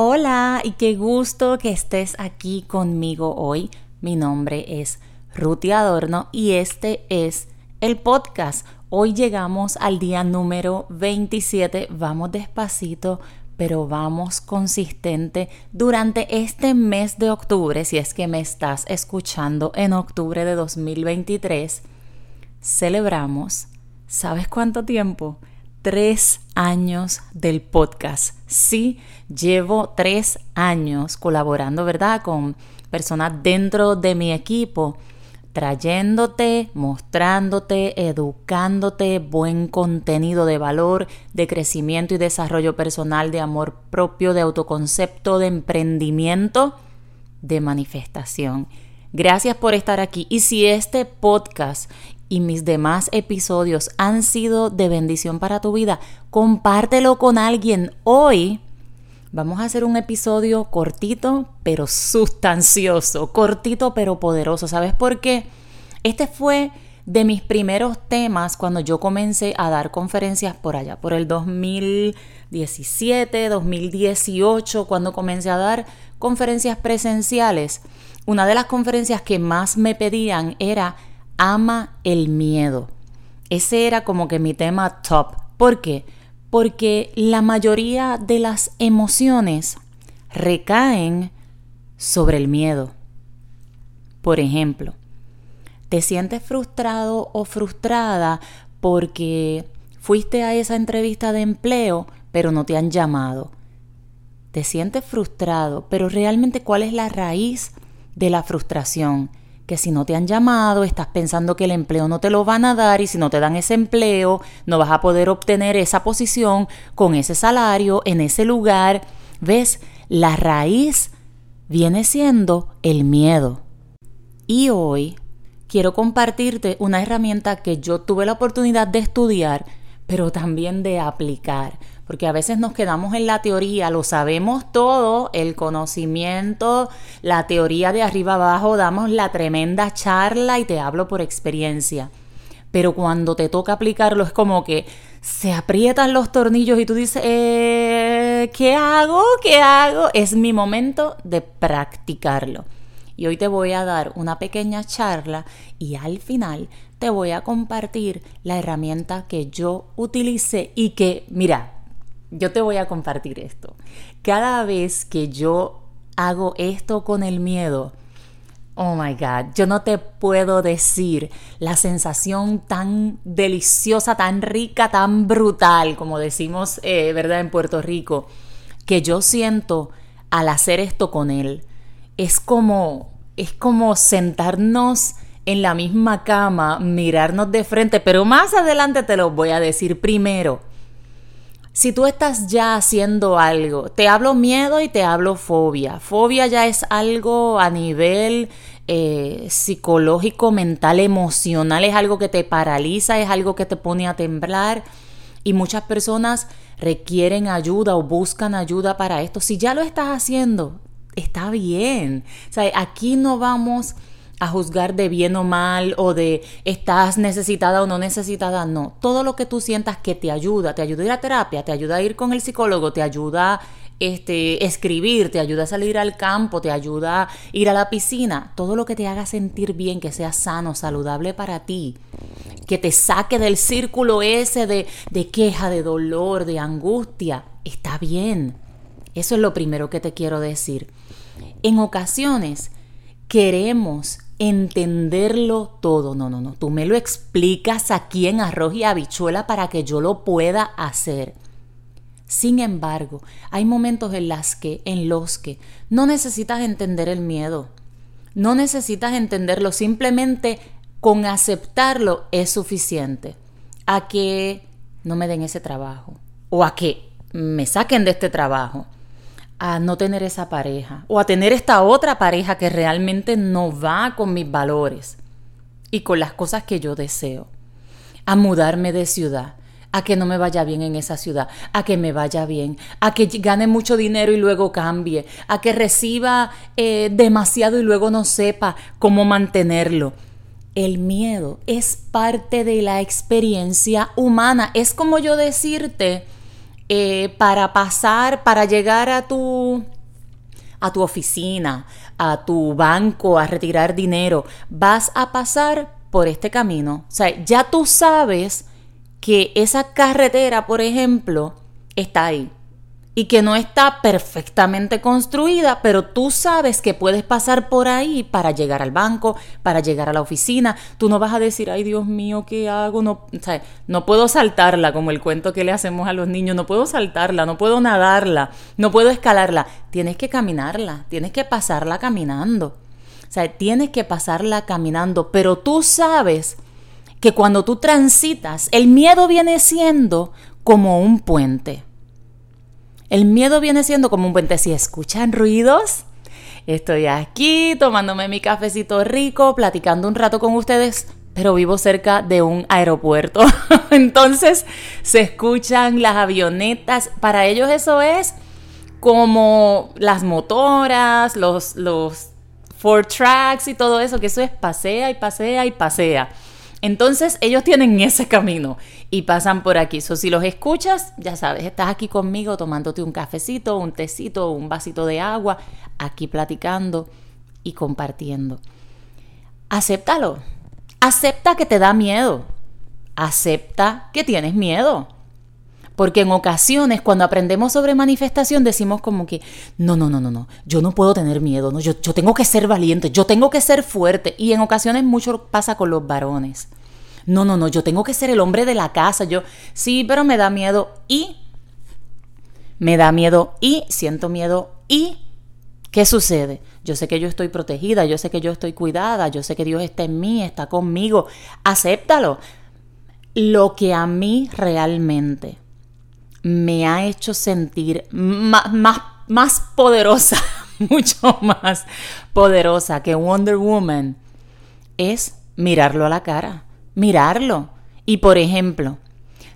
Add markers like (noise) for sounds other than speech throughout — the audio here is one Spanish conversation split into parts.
Hola y qué gusto que estés aquí conmigo hoy. Mi nombre es Ruti Adorno y este es el podcast. Hoy llegamos al día número 27. Vamos despacito, pero vamos consistente durante este mes de octubre. Si es que me estás escuchando en octubre de 2023, celebramos, ¿sabes cuánto tiempo? Tres años del podcast. Sí, llevo tres años colaborando, ¿verdad? Con personas dentro de mi equipo, trayéndote, mostrándote, educándote buen contenido de valor, de crecimiento y desarrollo personal, de amor propio, de autoconcepto, de emprendimiento, de manifestación. Gracias por estar aquí. Y si este podcast y mis demás episodios han sido de bendición para tu vida, compártelo con alguien. Hoy vamos a hacer un episodio cortito pero sustancioso, cortito pero poderoso. ¿Sabes por qué? Este fue de mis primeros temas cuando yo comencé a dar conferencias por allá, por el 2017, 2018, cuando comencé a dar conferencias presenciales. Una de las conferencias que más me pedían era ama el miedo. Ese era como que mi tema top. ¿Por qué? Porque la mayoría de las emociones recaen sobre el miedo. Por ejemplo, te sientes frustrado o frustrada porque fuiste a esa entrevista de empleo pero no te han llamado. Te sientes frustrado, pero realmente ¿cuál es la raíz de la frustración? Que si no te han llamado, estás pensando que el empleo no te lo van a dar y si no te dan ese empleo, no vas a poder obtener esa posición con ese salario en ese lugar. ¿Ves? La raíz viene siendo el miedo. Y hoy quiero compartirte una herramienta que yo tuve la oportunidad de estudiar, pero también de aplicar porque a veces nos quedamos en la teoría, lo sabemos todo, el conocimiento, la teoría de arriba abajo, damos la tremenda charla y te hablo por experiencia. Pero cuando te toca aplicarlo es como que se aprietan los tornillos y tú dices, eh, ¿qué hago? ¿Qué hago? Es mi momento de practicarlo. Y hoy te voy a dar una pequeña charla y al final te voy a compartir la herramienta que yo utilicé y que, mira, yo te voy a compartir esto. Cada vez que yo hago esto con el miedo, oh my God, yo no te puedo decir la sensación tan deliciosa, tan rica, tan brutal, como decimos, eh, ¿verdad? En Puerto Rico, que yo siento al hacer esto con él. Es como, es como sentarnos en la misma cama, mirarnos de frente, pero más adelante te lo voy a decir primero si tú estás ya haciendo algo, te hablo miedo y te hablo fobia. Fobia ya es algo a nivel eh, psicológico, mental, emocional, es algo que te paraliza, es algo que te pone a temblar y muchas personas requieren ayuda o buscan ayuda para esto. Si ya lo estás haciendo, está bien. O sea, aquí no vamos a juzgar de bien o mal o de estás necesitada o no necesitada, no. Todo lo que tú sientas que te ayuda, te ayuda a ir a terapia, te ayuda a ir con el psicólogo, te ayuda este, escribir, te ayuda a salir al campo, te ayuda a ir a la piscina, todo lo que te haga sentir bien, que sea sano, saludable para ti, que te saque del círculo ese de, de queja, de dolor, de angustia, está bien. Eso es lo primero que te quiero decir. En ocasiones queremos entenderlo todo. No, no, no. Tú me lo explicas aquí en arroz y habichuela para que yo lo pueda hacer. Sin embargo, hay momentos en, las que, en los que no necesitas entender el miedo. No necesitas entenderlo. Simplemente con aceptarlo es suficiente. A que no me den ese trabajo. O a que me saquen de este trabajo a no tener esa pareja o a tener esta otra pareja que realmente no va con mis valores y con las cosas que yo deseo, a mudarme de ciudad, a que no me vaya bien en esa ciudad, a que me vaya bien, a que gane mucho dinero y luego cambie, a que reciba eh, demasiado y luego no sepa cómo mantenerlo. El miedo es parte de la experiencia humana. Es como yo decirte, eh, para pasar, para llegar a tu, a tu oficina, a tu banco, a retirar dinero, vas a pasar por este camino. O sea, ya tú sabes que esa carretera, por ejemplo, está ahí y que no está perfectamente construida, pero tú sabes que puedes pasar por ahí para llegar al banco, para llegar a la oficina. Tú no vas a decir, ay Dios mío, ¿qué hago? No, no puedo saltarla, como el cuento que le hacemos a los niños, no puedo saltarla, no puedo nadarla, no puedo escalarla. Tienes que caminarla, tienes que pasarla caminando. O sea, tienes que pasarla caminando, pero tú sabes que cuando tú transitas, el miedo viene siendo como un puente el miedo viene siendo como un puente. Si escuchan ruidos, estoy aquí tomándome mi cafecito rico, platicando un rato con ustedes, pero vivo cerca de un aeropuerto. (laughs) Entonces se escuchan las avionetas. Para ellos eso es como las motoras, los, los four tracks y todo eso, que eso es pasea y pasea y pasea. Entonces ellos tienen ese camino y pasan por aquí. So, si los escuchas, ya sabes, estás aquí conmigo tomándote un cafecito, un tecito, un vasito de agua, aquí platicando y compartiendo. Acéptalo. Acepta que te da miedo. Acepta que tienes miedo. Porque en ocasiones cuando aprendemos sobre manifestación decimos como que, no, no, no, no, no, yo no puedo tener miedo, no, yo, yo tengo que ser valiente, yo tengo que ser fuerte. Y en ocasiones mucho pasa con los varones. No, no, no, yo tengo que ser el hombre de la casa, yo, sí, pero me da miedo y, me da miedo y, siento miedo y, ¿qué sucede? Yo sé que yo estoy protegida, yo sé que yo estoy cuidada, yo sé que Dios está en mí, está conmigo, acéptalo. Lo que a mí realmente me ha hecho sentir más, más, poderosa, (laughs) mucho más poderosa que Wonder Woman, es mirarlo a la cara, mirarlo. Y por ejemplo,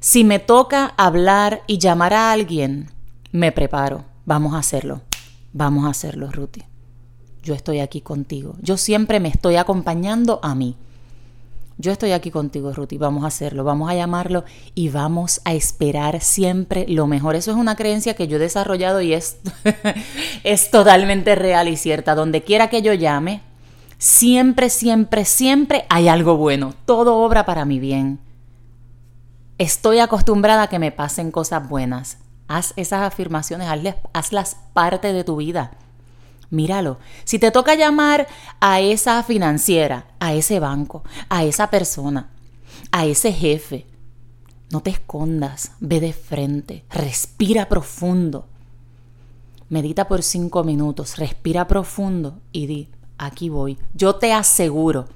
si me toca hablar y llamar a alguien, me preparo. Vamos a hacerlo. Vamos a hacerlo, Ruti. Yo estoy aquí contigo. Yo siempre me estoy acompañando a mí yo estoy aquí contigo, Ruti, vamos a hacerlo, vamos a llamarlo y vamos a esperar siempre lo mejor. Eso es una creencia que yo he desarrollado y es, (laughs) es totalmente real y cierta. Donde quiera que yo llame, siempre, siempre, siempre hay algo bueno. Todo obra para mi bien. Estoy acostumbrada a que me pasen cosas buenas. Haz esas afirmaciones, hazlas parte de tu vida. Míralo. Si te toca llamar a esa financiera, a ese banco, a esa persona, a ese jefe, no te escondas, ve de frente, respira profundo. Medita por cinco minutos, respira profundo y di, aquí voy. Yo te aseguro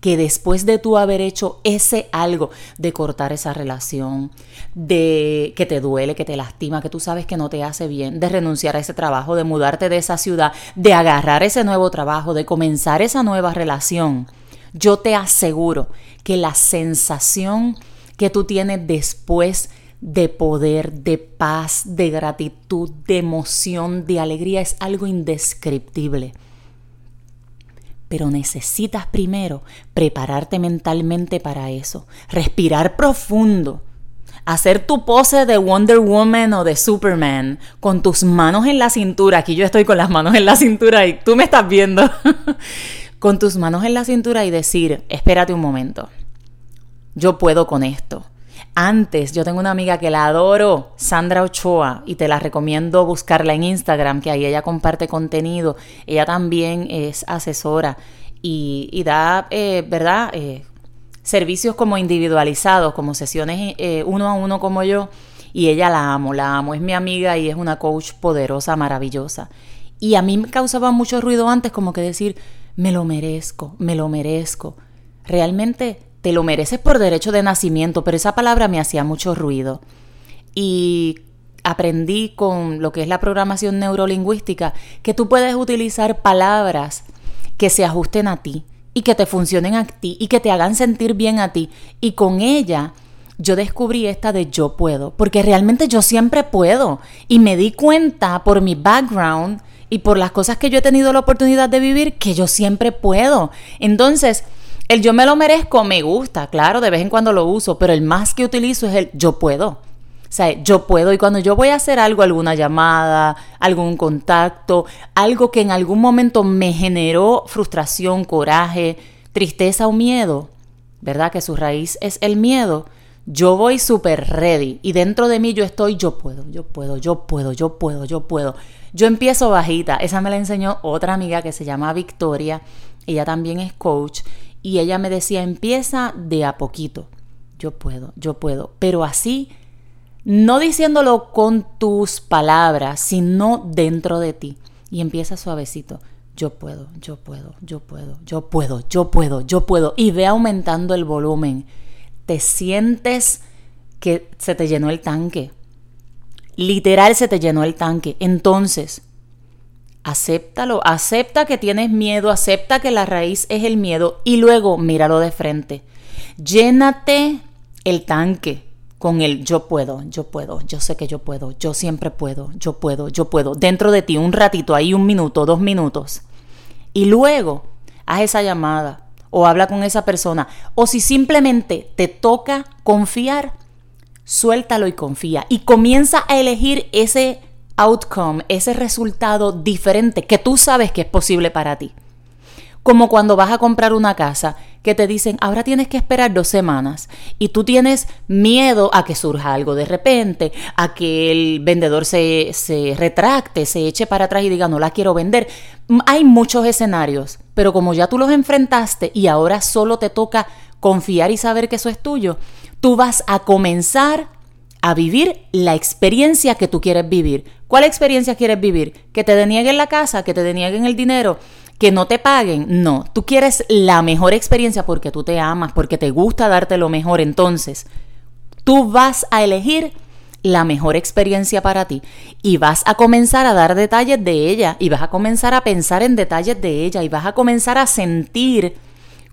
que después de tú haber hecho ese algo de cortar esa relación, de que te duele, que te lastima, que tú sabes que no te hace bien, de renunciar a ese trabajo, de mudarte de esa ciudad, de agarrar ese nuevo trabajo, de comenzar esa nueva relación, yo te aseguro que la sensación que tú tienes después de poder, de paz, de gratitud, de emoción, de alegría es algo indescriptible pero necesitas primero prepararte mentalmente para eso, respirar profundo, hacer tu pose de Wonder Woman o de Superman con tus manos en la cintura. Aquí yo estoy con las manos en la cintura y tú me estás viendo. (laughs) con tus manos en la cintura y decir, espérate un momento, yo puedo con esto. Antes, yo tengo una amiga que la adoro, Sandra Ochoa, y te la recomiendo buscarla en Instagram, que ahí ella comparte contenido. Ella también es asesora y, da, eh, ¿verdad? Eh, servicios como individualizados, como sesiones eh, uno a uno como yo. Y ella la amo, la amo. Es mi amiga y es una coach poderosa, maravillosa. Y a mí me causaba mucho ruido antes como que decir, me lo merezco, me lo merezco. Realmente te lo mereces por derecho de nacimiento, pero esa palabra me hacía mucho ruido. Y aprendí con lo que es la programación neurolingüística que tú puedes utilizar palabras que se ajusten a ti y que te funcionen a ti y que te hagan sentir bien a ti. Y con ella yo descubrí esta de yo puedo, porque realmente yo siempre puedo. Y me di cuenta por mi background y por las cosas que yo he tenido la oportunidad de vivir que yo siempre puedo. Entonces, el yo me lo merezco me gusta, claro, de vez en cuando lo uso, pero el más que utilizo es el yo puedo. O sea, yo puedo y cuando yo voy a hacer algo, alguna llamada, algún contacto, algo que en algún momento me generó frustración, coraje, tristeza o miedo, ¿verdad? Que su raíz es el miedo. Yo voy súper ready y dentro de mí yo estoy, yo puedo, yo puedo, yo puedo, yo puedo, yo puedo. Yo empiezo bajita. Esa me la enseñó otra amiga que se llama Victoria. Ella también es coach y ella me decía, empieza de a poquito. Yo puedo, yo puedo. Pero así no diciéndolo con tus palabras, sino dentro de ti. Y empieza suavecito. Yo puedo, yo puedo, yo puedo, yo puedo, yo puedo, yo puedo. Y ve aumentando el volumen. Te sientes que se te llenó el tanque. Literal se te llenó el tanque. Entonces, acéptalo. Acepta que tienes miedo. Acepta que la raíz es el miedo. Y luego míralo de frente. Llénate el tanque con el yo puedo, yo puedo, yo sé que yo puedo, yo siempre puedo, yo puedo, yo puedo, dentro de ti un ratito, ahí un minuto, dos minutos. Y luego haz esa llamada o habla con esa persona. O si simplemente te toca confiar, suéltalo y confía. Y comienza a elegir ese outcome, ese resultado diferente que tú sabes que es posible para ti. Como cuando vas a comprar una casa que te dicen, ahora tienes que esperar dos semanas y tú tienes miedo a que surja algo de repente, a que el vendedor se, se retracte, se eche para atrás y diga, no la quiero vender. Hay muchos escenarios, pero como ya tú los enfrentaste y ahora solo te toca confiar y saber que eso es tuyo, tú vas a comenzar a vivir la experiencia que tú quieres vivir. ¿Cuál experiencia quieres vivir? ¿Que te denieguen la casa? ¿Que te denieguen el dinero? que no te paguen. No, tú quieres la mejor experiencia porque tú te amas, porque te gusta darte lo mejor. Entonces, tú vas a elegir la mejor experiencia para ti y vas a comenzar a dar detalles de ella y vas a comenzar a pensar en detalles de ella y vas a comenzar a sentir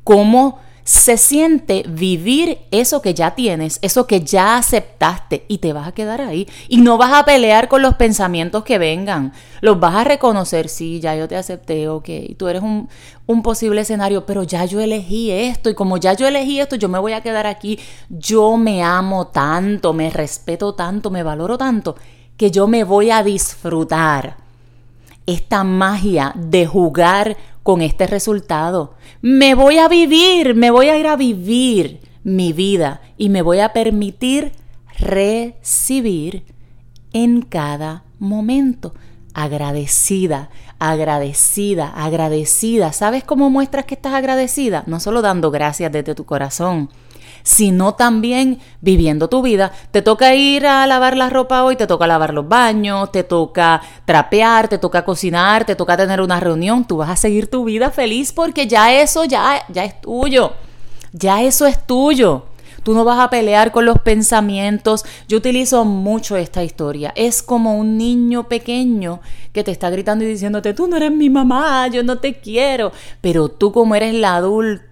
cómo se siente vivir eso que ya tienes, eso que ya aceptaste y te vas a quedar ahí. Y no vas a pelear con los pensamientos que vengan. Los vas a reconocer, sí, ya yo te acepté, ok, tú eres un, un posible escenario, pero ya yo elegí esto y como ya yo elegí esto, yo me voy a quedar aquí. Yo me amo tanto, me respeto tanto, me valoro tanto, que yo me voy a disfrutar esta magia de jugar con este resultado. Me voy a vivir, me voy a ir a vivir mi vida y me voy a permitir recibir en cada momento. Agradecida, agradecida, agradecida. ¿Sabes cómo muestras que estás agradecida? No solo dando gracias desde tu corazón, sino también viviendo tu vida. Te toca ir a lavar la ropa hoy, te toca lavar los baños, te toca trapear, te toca cocinar, te toca tener una reunión. Tú vas a seguir tu vida feliz porque ya eso ya, ya es tuyo. Ya eso es tuyo. Tú no vas a pelear con los pensamientos. Yo utilizo mucho esta historia. Es como un niño pequeño que te está gritando y diciéndote, tú no eres mi mamá, yo no te quiero. Pero tú como eres la,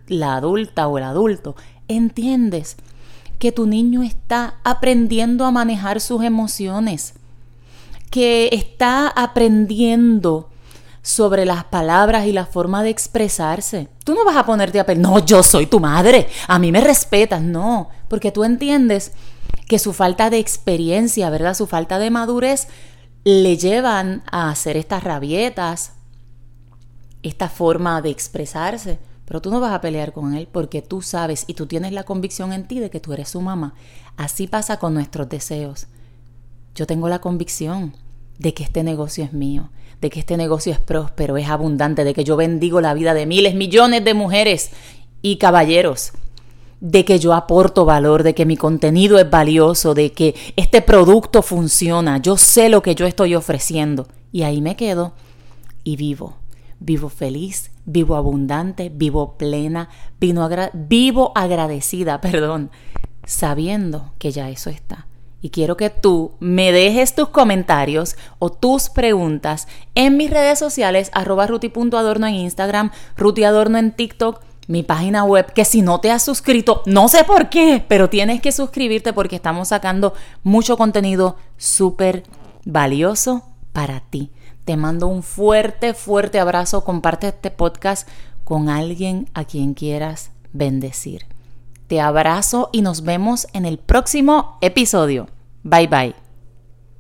la adulta o el adulto, entiendes que tu niño está aprendiendo a manejar sus emociones, que está aprendiendo sobre las palabras y la forma de expresarse. Tú no vas a ponerte a no, yo soy tu madre, a mí me respetas, no, porque tú entiendes que su falta de experiencia, ¿verdad? Su falta de madurez le llevan a hacer estas rabietas, esta forma de expresarse. Pero tú no vas a pelear con él porque tú sabes y tú tienes la convicción en ti de que tú eres su mamá. Así pasa con nuestros deseos. Yo tengo la convicción de que este negocio es mío, de que este negocio es próspero, es abundante, de que yo bendigo la vida de miles, millones de mujeres y caballeros, de que yo aporto valor, de que mi contenido es valioso, de que este producto funciona, yo sé lo que yo estoy ofreciendo y ahí me quedo y vivo vivo feliz, vivo abundante, vivo plena, vivo agradecida, (laughs) perdón, sabiendo que ya eso está. Y quiero que tú me dejes tus comentarios o tus preguntas en mis redes sociales, arroba ruti.adorno en Instagram, rutiadorno en TikTok, mi página web, que si no te has suscrito, no sé por qué, pero tienes que suscribirte porque estamos sacando mucho contenido súper valioso para ti. Te mando un fuerte, fuerte abrazo. Comparte este podcast con alguien a quien quieras bendecir. Te abrazo y nos vemos en el próximo episodio. Bye bye.